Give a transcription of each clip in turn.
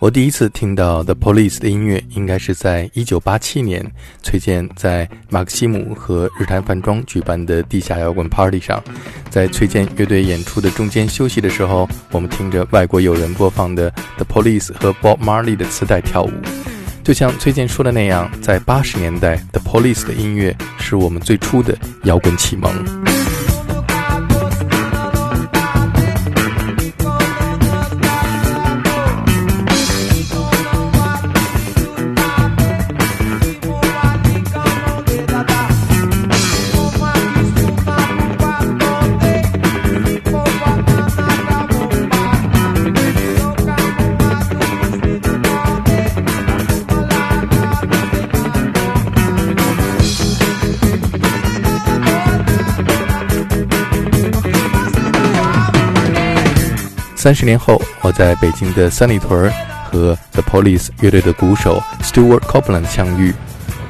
我第一次听到 The Police 的音乐，应该是在一九八七年，崔健在马克西姆和日坛饭庄举办的地下摇滚 party 上，在崔健乐队演出的中间休息的时候，我们听着外国友人播放的 The Police 和 Bob Marley 的磁带跳舞。就像崔健说的那样，在八十年代，The Police 的音乐是我们最初的摇滚启蒙。三十年后，我在北京的三里屯和 The Police 乐队的鼓手 Stewart Copeland 相遇。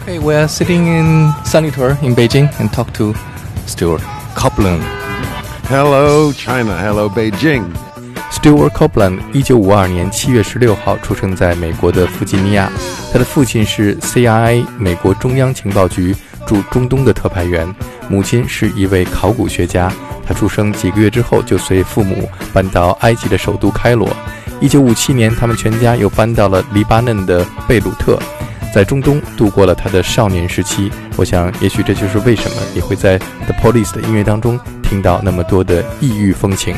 Okay, we are sitting in 三里屯 in Beijing and talk to Stewart Copeland. Hello China, hello Beijing. Stewart Copeland 一九五二年七月十六号出生在美国的弗吉尼亚，他的父亲是 CIA 美国中央情报局驻中东的特派员，母亲是一位考古学家。他出生几个月之后，就随父母搬到埃及的首都开罗。一九五七年，他们全家又搬到了黎巴嫩的贝鲁特，在中东度过了他的少年时期。我想，也许这就是为什么你会在 The Police 的音乐当中听到那么多的异域风情。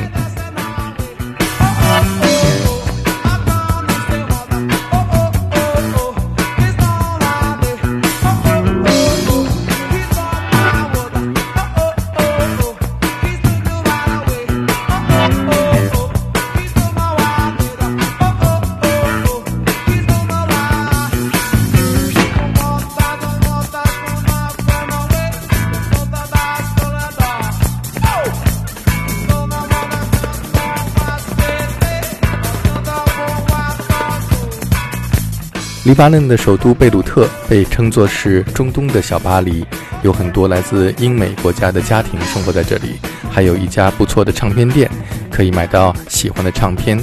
黎巴嫩的首都贝鲁特被称作是中东的小巴黎，有很多来自英美国家的家庭生活在这里，还有一家不错的唱片店，可以买到喜欢的唱片。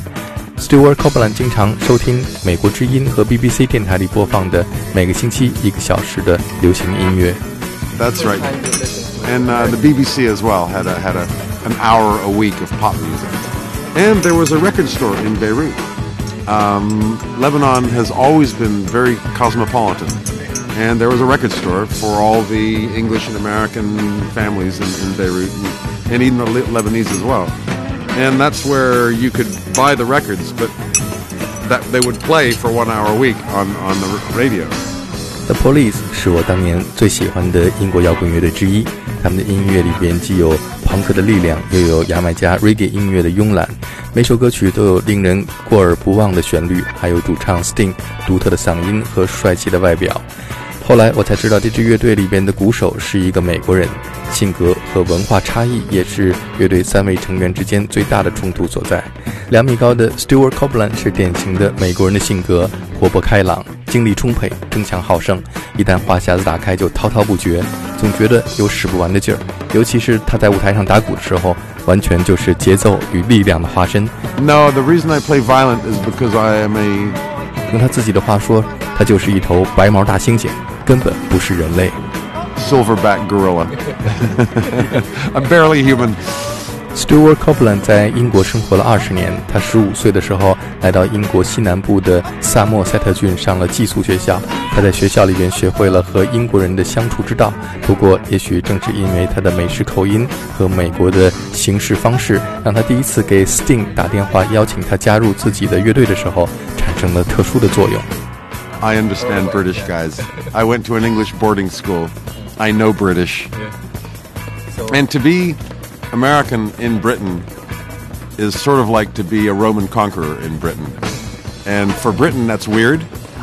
Stuart Copeland 经常收听美国之音和 BBC 电台里播放的每个星期一个小时的流行音乐。That's right, and the BBC as well had a had a an hour a week of pop music, and there was a record store in Beirut. Um, Lebanon has always been very cosmopolitan, and there was a record store for all the English and American families in, in Beirut, and, and, even the Lebanese as well. And that's where you could buy the records, but that they would play for one hour a week on, on the radio. The Police 是我当年最喜欢的英国摇滚乐队之一， 他们的音乐里边既有朋克的力量，又有牙买加 reggae 音乐的慵懒。每首歌曲都有令人过耳不忘的旋律，还有主唱 Sting 独特的嗓音和帅气的外表。后来我才知道，这支乐队里边的鼓手是一个美国人，性格和文化差异也是乐队三位成员之间最大的冲突所在。两米高的 Stuart Copeland 是典型的美国人的性格，活泼开朗，精力充沛，争强好胜。一旦话匣子打开，就滔滔不绝，总觉得有使不完的劲儿。尤其是他在舞台上打鼓的时候。完全就是节奏与力量的化身。No, the reason I play violent is because I am a 用他自己的话说，他就是一头白毛大猩猩，根本不是人类。Silverback gorilla. I'm barely human. Stuart Copeland 在英国生活了二十年。他十五岁的时候来到英国西南部的萨默塞特郡上了寄宿学校。他在学校里边学会了和英国人的相处之道。不过，也许正是因为他的美式口音和美国的行事方式，让他第一次给 Sting 打电话邀请他加入自己的乐队的时候，产生了特殊的作用。I understand British guys. I went to an English boarding school. I know British. And to be American in Britain is sort of like to be a Roman conqueror in Britain. And for Britain, that's weird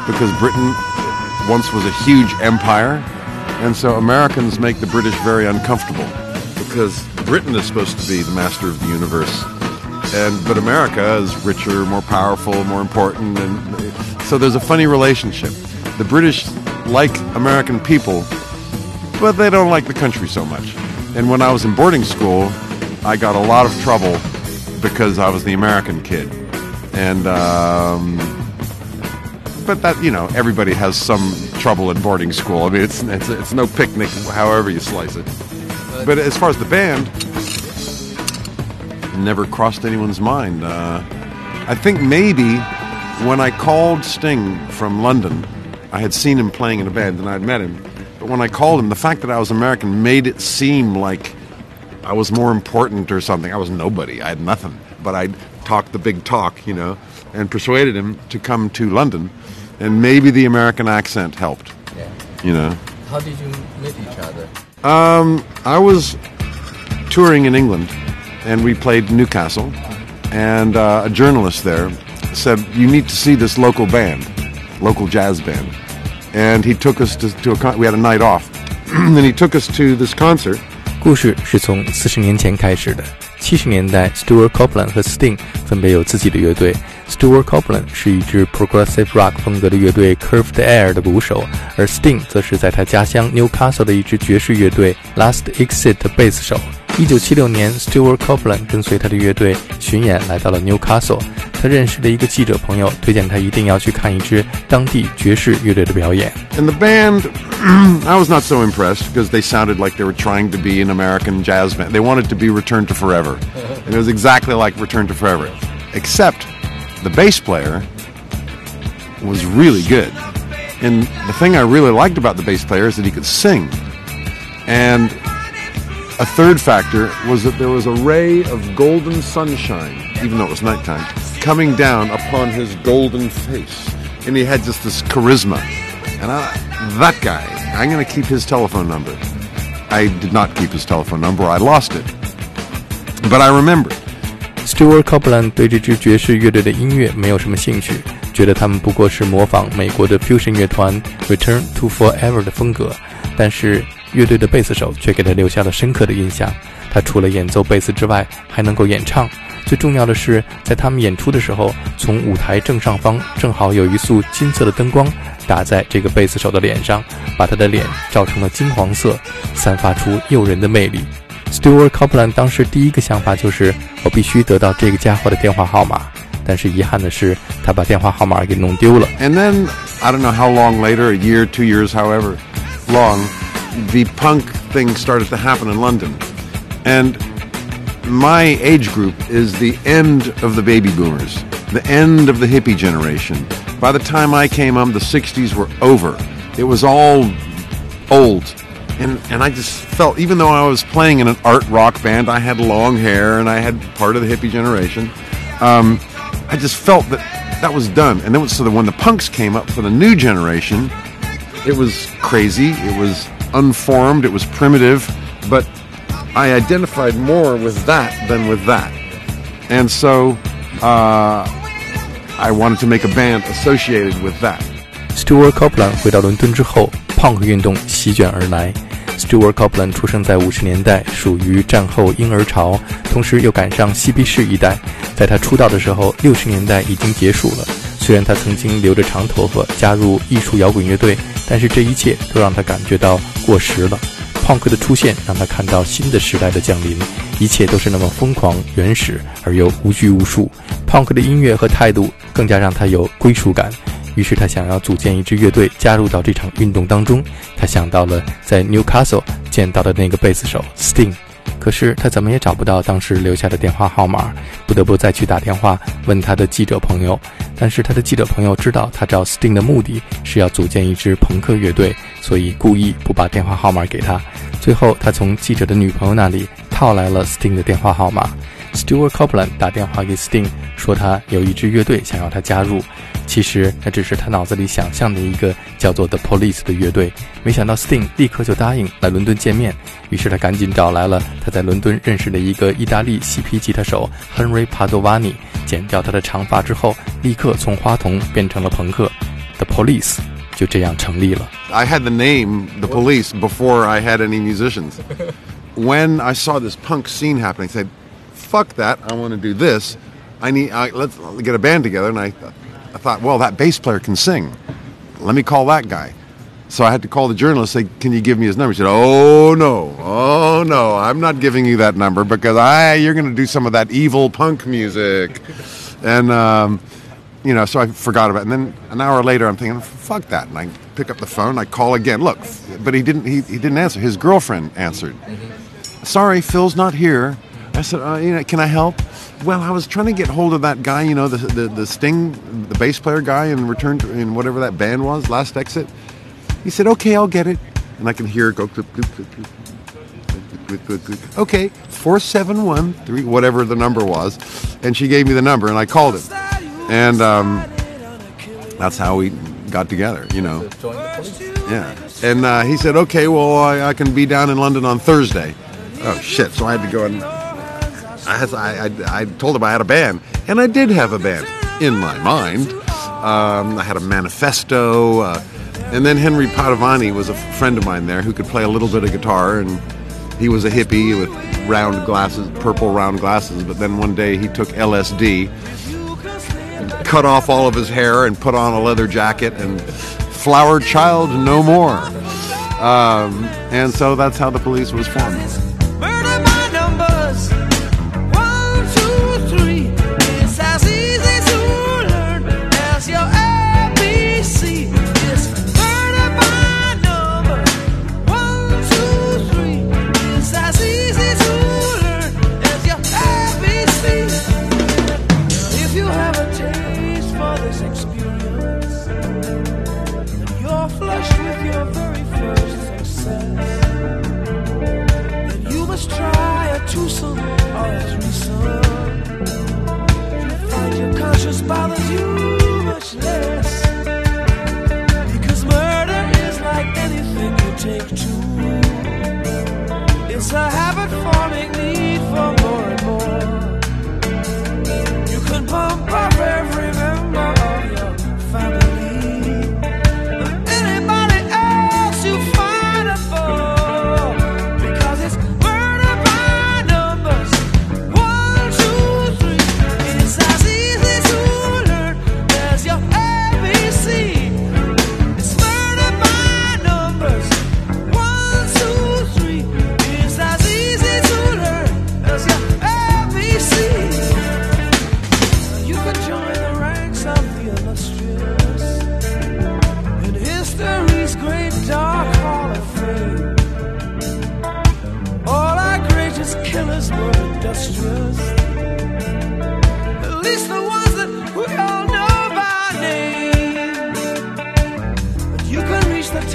because Britain once was a huge empire. And so Americans make the British very uncomfortable because Britain is supposed to be the master of the universe. and but America is richer, more powerful, more important, and so there's a funny relationship. The British like American people, but they don't like the country so much. And when I was in boarding school, I got a lot of trouble because I was the American kid, and. Um, but that you know everybody has some trouble in boarding school. I mean, it's it's, it's no picnic, however you slice it. But as far as the band, never crossed anyone's mind. Uh, I think maybe when I called Sting from London, I had seen him playing in a band and I'd met him. But when I called him, the fact that I was American made it seem like I was more important or something. I was nobody. I had nothing. But I talked the big talk, you know, and persuaded him to come to London. And maybe the American accent helped. Yeah. You know. How did you meet each other? Um, I was touring in England, and we played Newcastle, and uh, a journalist there said, "You need to see this local band, local jazz band." and he took us to, to a con- we had a night off, and he took us to this concert. 故事是从四十年前开始的。七十年代，Stewart Copeland 和 Sting 分别有自己的乐队。Stewart Copeland 是一支 progressive rock 风格的乐队 Curved Air 的鼓手，而 Sting 则是在他家乡 Newcastle 的一支爵士乐队 Last Exit 的贝斯手。一九七六年，Stuart Copeland 跟随他的乐队巡演来到了 Newcastle。他认识的一个记者朋友推荐他一定要去看一支当地爵士乐队的表演。And the band, I was not so impressed because they sounded like they were trying to be an American jazz band. They wanted to be Return to Forever, and it was exactly like Return to Forever, except the bass player was really good. And the thing I really liked about the bass player is that he could sing. And a third factor was that there was a ray of golden sunshine, even though it was nighttime, coming down upon his golden face. And he had just this charisma. And I, that guy, I'm going to keep his telephone number. I did not keep his telephone number, I lost it. But I remember. Stuart Copeland 对这支爵士乐队的音乐没有什么兴趣，觉得他们不过是模仿美国的 fusion 乐团 Return to Forever 的风格，但是 乐队的贝斯手却给他留下了深刻的印象。他除了演奏贝斯之外，还能够演唱。最重要的是，在他们演出的时候，从舞台正上方正好有一束金色的灯光打在这个贝斯手的脸上，把他的脸照成了金黄色，散发出诱人的魅力。Stuart Copeland 当时第一个想法就是，我必须得到这个家伙的电话号码。但是遗憾的是，他把电话号码给弄丢了。And then I don't know how long later, a year, two years, however long. The punk thing started to happen in London. And my age group is the end of the baby boomers, the end of the hippie generation. By the time I came up, the 60s were over. It was all old. And, and I just felt, even though I was playing in an art rock band, I had long hair and I had part of the hippie generation. Um, I just felt that that was done. And then so that when the punks came up for the new generation, it was crazy. It was unformed, it was primitive, but I identified more with that than with that. And so uh, I wanted to make a band associated with that. Stewart Copeland 回到伦敦之后，punk 运动席卷而来。Stewart Copeland 出生在五十年代，属于战后婴儿潮，同时又赶上嬉皮士一代。在他出道的时候，六十年代已经结束了。虽然他曾经留着长头发，加入艺术摇滚乐队，但是这一切都让他感觉到过时了。Punk 的出现让他看到新的时代的降临，一切都是那么疯狂、原始而又无拘无束。Punk 的音乐和态度更加让他有归属感，于是他想要组建一支乐队，加入到这场运动当中。他想到了在 Newcastle 见到的那个贝斯手 Sting。可是他怎么也找不到当时留下的电话号码，不得不再去打电话问他的记者朋友。但是他的记者朋友知道他找 Sting 的目的是要组建一支朋克乐队，所以故意不把电话号码给他。最后，他从记者的女朋友那里套来了 Sting 的电话号码。Stuart Copeland 打电话给 Sting，说他有一支乐队想要他加入。其实那只是他脑子里想象的一个叫做 The Police 的乐队。没想到 Sting 立刻就答应来伦敦见面。于是他赶紧找来了他在伦敦认识的一个意大利嬉皮吉他手 Henry Padovani，剪掉他的长发之后，立刻从花童变成了朋克。The Police 就这样成立了。I had the name The Police before I had any musicians. When I saw this punk scene happening, said fuck that. I want to do this. I need. I, let's get a band together. And I, I thought, well, that bass player can sing. Let me call that guy. So I had to call the journalist. Say, can you give me his number? He said, oh no, oh no, I'm not giving you that number because I you're going to do some of that evil punk music. And um, you know, so I forgot about it. And then an hour later, I'm thinking, fuck that. And I pick up the phone, I call again. Look, but he didn't. He, he didn't answer. His girlfriend answered. Sorry, Phil's not here. I said, uh, you know, can I help? Well, I was trying to get hold of that guy, you know, the the, the Sting, the bass player guy in Return to, in whatever that band was, Last Exit. He said, okay, I'll get it. And I can hear it go. clip, clip, clip, clip. Okay, four seven one three, whatever the number was, and she gave me the number, and I called him, and um, that's how we got together, you know. Yeah. And uh, he said, okay, well, I, I can be down in London on Thursday. Oh, shit. So I had to go and I, I, I, I told him I had a band. And I did have a band in my mind. Um, I had a manifesto. Uh, and then Henry Padovani was a friend of mine there who could play a little bit of guitar. And he was a hippie with round glasses, purple round glasses. But then one day he took LSD, cut off all of his hair, and put on a leather jacket and Flower Child No More. Um, and so that's how the police was formed.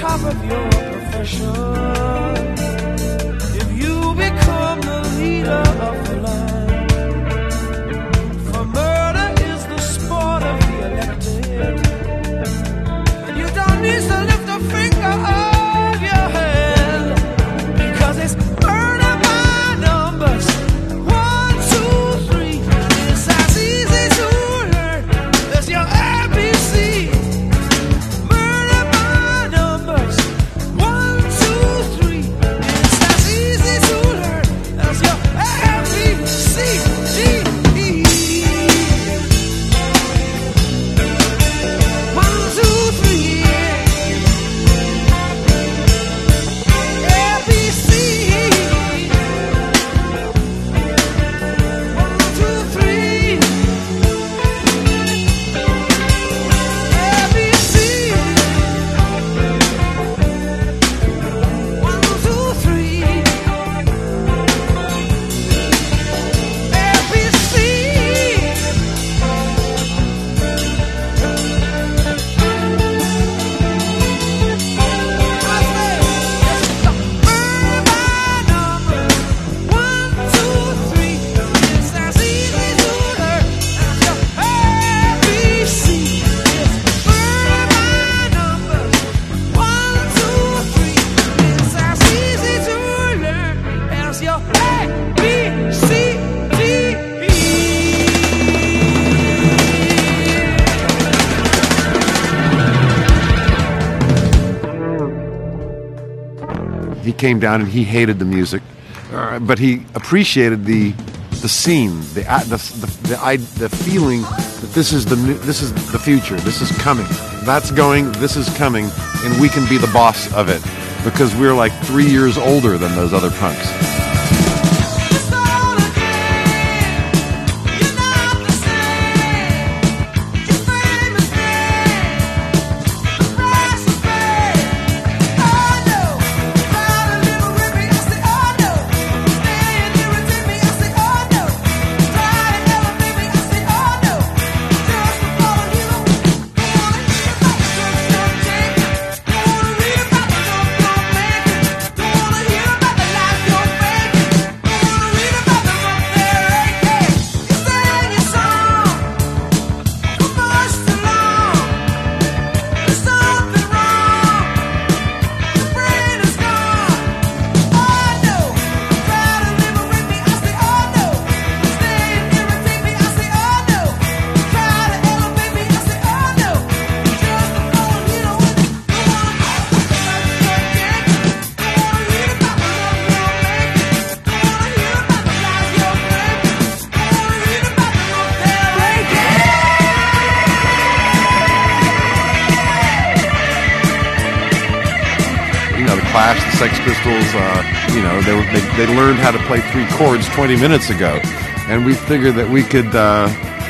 Top of your profession came down and he hated the music, uh, but he appreciated the the scene, the the the, the, I, the feeling that this is the new, this is the future, this is coming, that's going, this is coming, and we can be the boss of it because we're like three years older than those other punks. They, learned how to play three chords 20 minutes ago. And we figured that we could uh,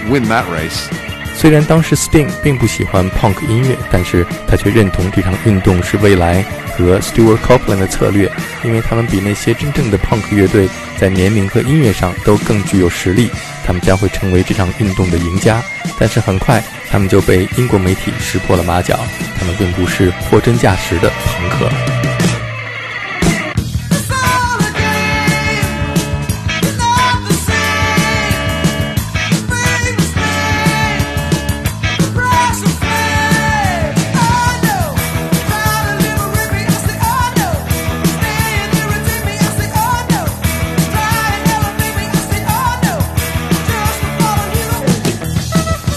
win that race. 虽然当时 Sting 并不喜欢 Punk 音乐，但是他却认同这场运动是未来和 Stewart Copeland 的策略，因为他们比那些真正的 Punk 乐队在年龄和音乐上都更具有实力，他们将会成为这场运动的赢家。但是很快，他们就被英国媒体识破了马脚，他们并不是货真价实的朋克。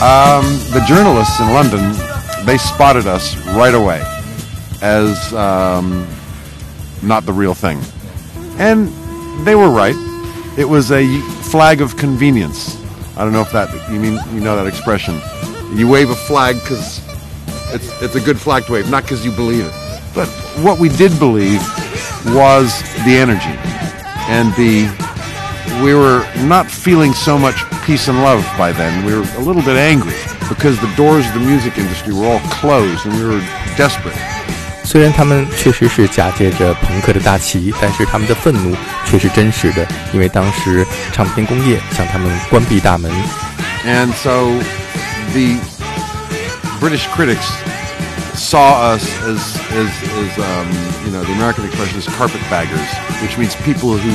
Um, the journalists in London, they spotted us right away as um, not the real thing. And they were right. It was a flag of convenience. I don't know if that, you mean, you know that expression. You wave a flag because it's, it's a good flag to wave, not because you believe it. But what we did believe was the energy and the, we were not feeling so much peace and love by then. We were a little bit angry because the doors of the music industry were all closed and we were desperate. 虽然他们确实是假借着朋克的大旗，但是他们的愤怒却是真实的，因为当时唱片工业向他们关闭大门。And so the British critics saw us as as as um, you know the American expression is carpetbaggers, which means people who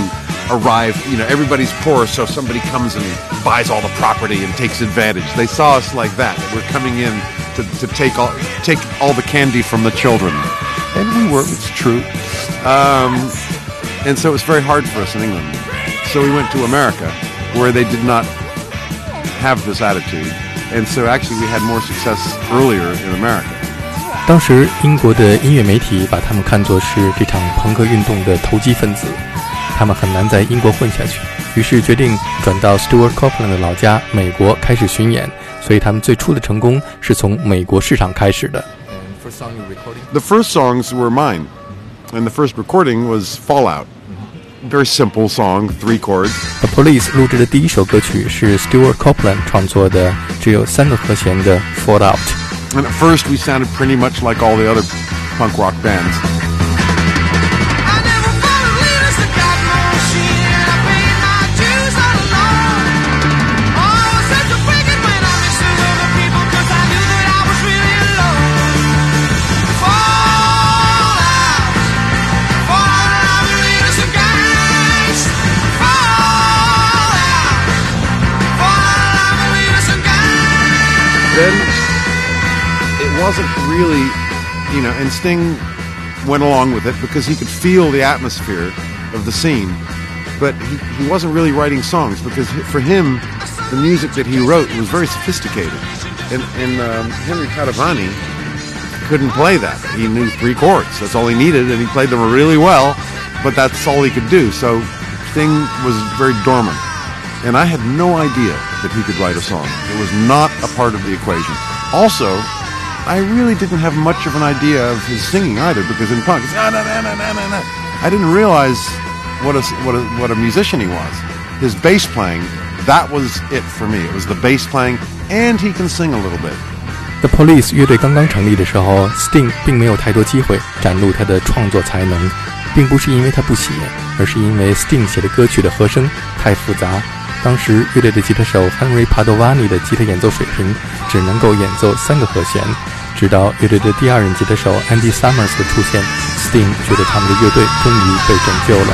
arrive. You know, everybody's poor, so somebody comes and buys all the property and takes advantage. They saw us like that. We're coming in to, to take all take all the candy from the children, and we were. It's true. Um, and so it was very hard for us in England. So we went to America, where they did not have this attitude, and so actually we had more success earlier in America. 当时，英国的音乐媒体把他们看作是这场朋克运动的投机分子， 他们很难在英国混下去，于是决定转到 Stewart Copeland 的老家美国开始巡演。所以他们最初的成功是从美国市场开始的。The first songs were mine, and the first recording was Fallout. Very simple song, three chords. The Police 录制的第一首歌曲是 Stewart Copeland 创作的，只有三个和弦的 Fallout. And at first we sounded pretty much like all the other punk rock bands. Then it wasn't really, you know, and Sting went along with it because he could feel the atmosphere of the scene, but he, he wasn't really writing songs because for him, the music that he wrote was very sophisticated. And, and um, Henry Padovani couldn't play that. He knew three chords. That's all he needed, and he played them really well, but that's all he could do. So Sting was very dormant and I had no idea that he could write a song. It was not a part of the equation. Also, I really didn't have much of an idea of his singing either, because in punk, it's na na na na na na na. I didn't realize what a what a what a musician he was. His bass playing, that was it for me. It was the bass playing, and he can sing a little bit. The Police 乐队刚刚成立的时候，Sting 并没有太多机会展露他的创作才能，并不是因为他不写，而是因为 Sting 写的歌曲的和声太复杂。 当时乐队的吉他手 Henry Padovani 的吉他演奏水平只能够演奏三个和弦。直到乐队的第二任吉他手 Andy Summers 的出现，Sting 觉得他们的乐队终于被拯救了。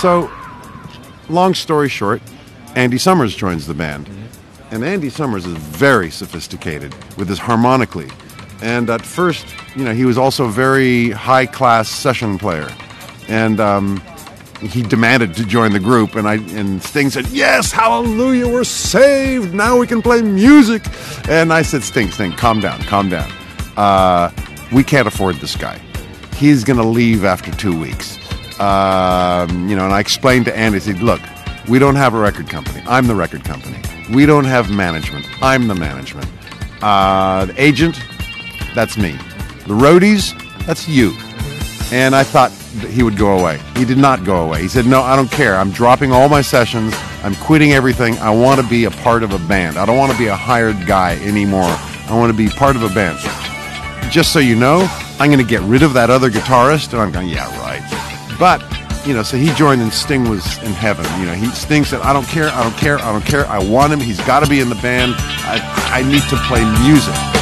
So, long story short, Andy Summers joins the band. And Andy Summers is very sophisticated with his harmonically. And at first, you know, he was also a very high class session player. And um, he demanded to join the group. And, I, and Sting said, Yes, hallelujah, we're saved. Now we can play music. And I said, Sting, Sting, calm down, calm down. Uh, we can't afford this guy. He's going to leave after two weeks. Um, you know, and I explained to Andy, I said, look, we don't have a record company. I'm the record company. We don't have management. I'm the management. Uh, the agent, that's me. The roadies, that's you. And I thought he would go away. He did not go away. He said, No, I don't care. I'm dropping all my sessions. I'm quitting everything. I want to be a part of a band. I don't want to be a hired guy anymore. I want to be part of a band. Just so you know, I'm going to get rid of that other guitarist. And I'm going, Yeah, right. But you know, so he joined and Sting was in heaven. You know, he Sting said, "I don't care, I don't care, I don't care. I want him. He's got to be in the band. I I need to play music."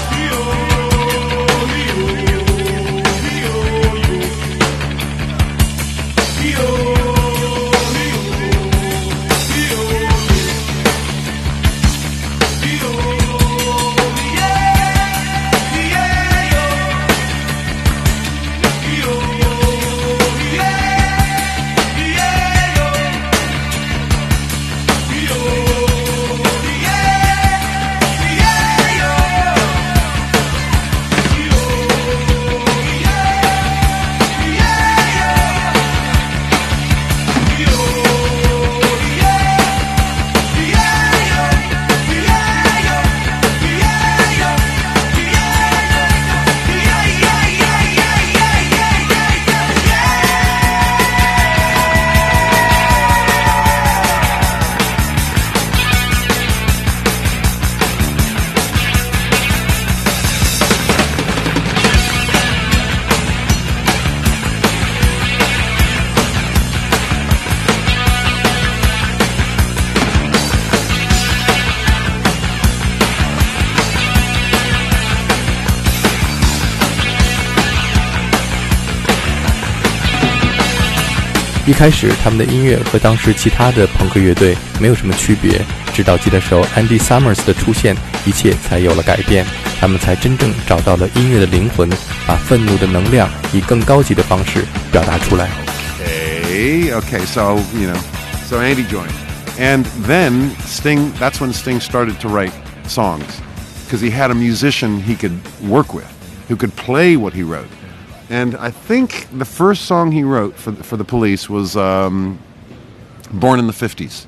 一开始，他们的音乐和当时其他的朋克乐队没有什么区别。直到吉他手 Andy Summers 的出现，一切才有了改变。他们才真正找到了音乐的灵魂，把愤怒的能量以更高级的方式表达出来。Okay, okay, so you know, so Andy joined, and then Sting. That's when Sting started to write songs because he had a musician he could work with, who could play what he wrote. And I think the first song he wrote for the, for the police was um, Born in the 50s.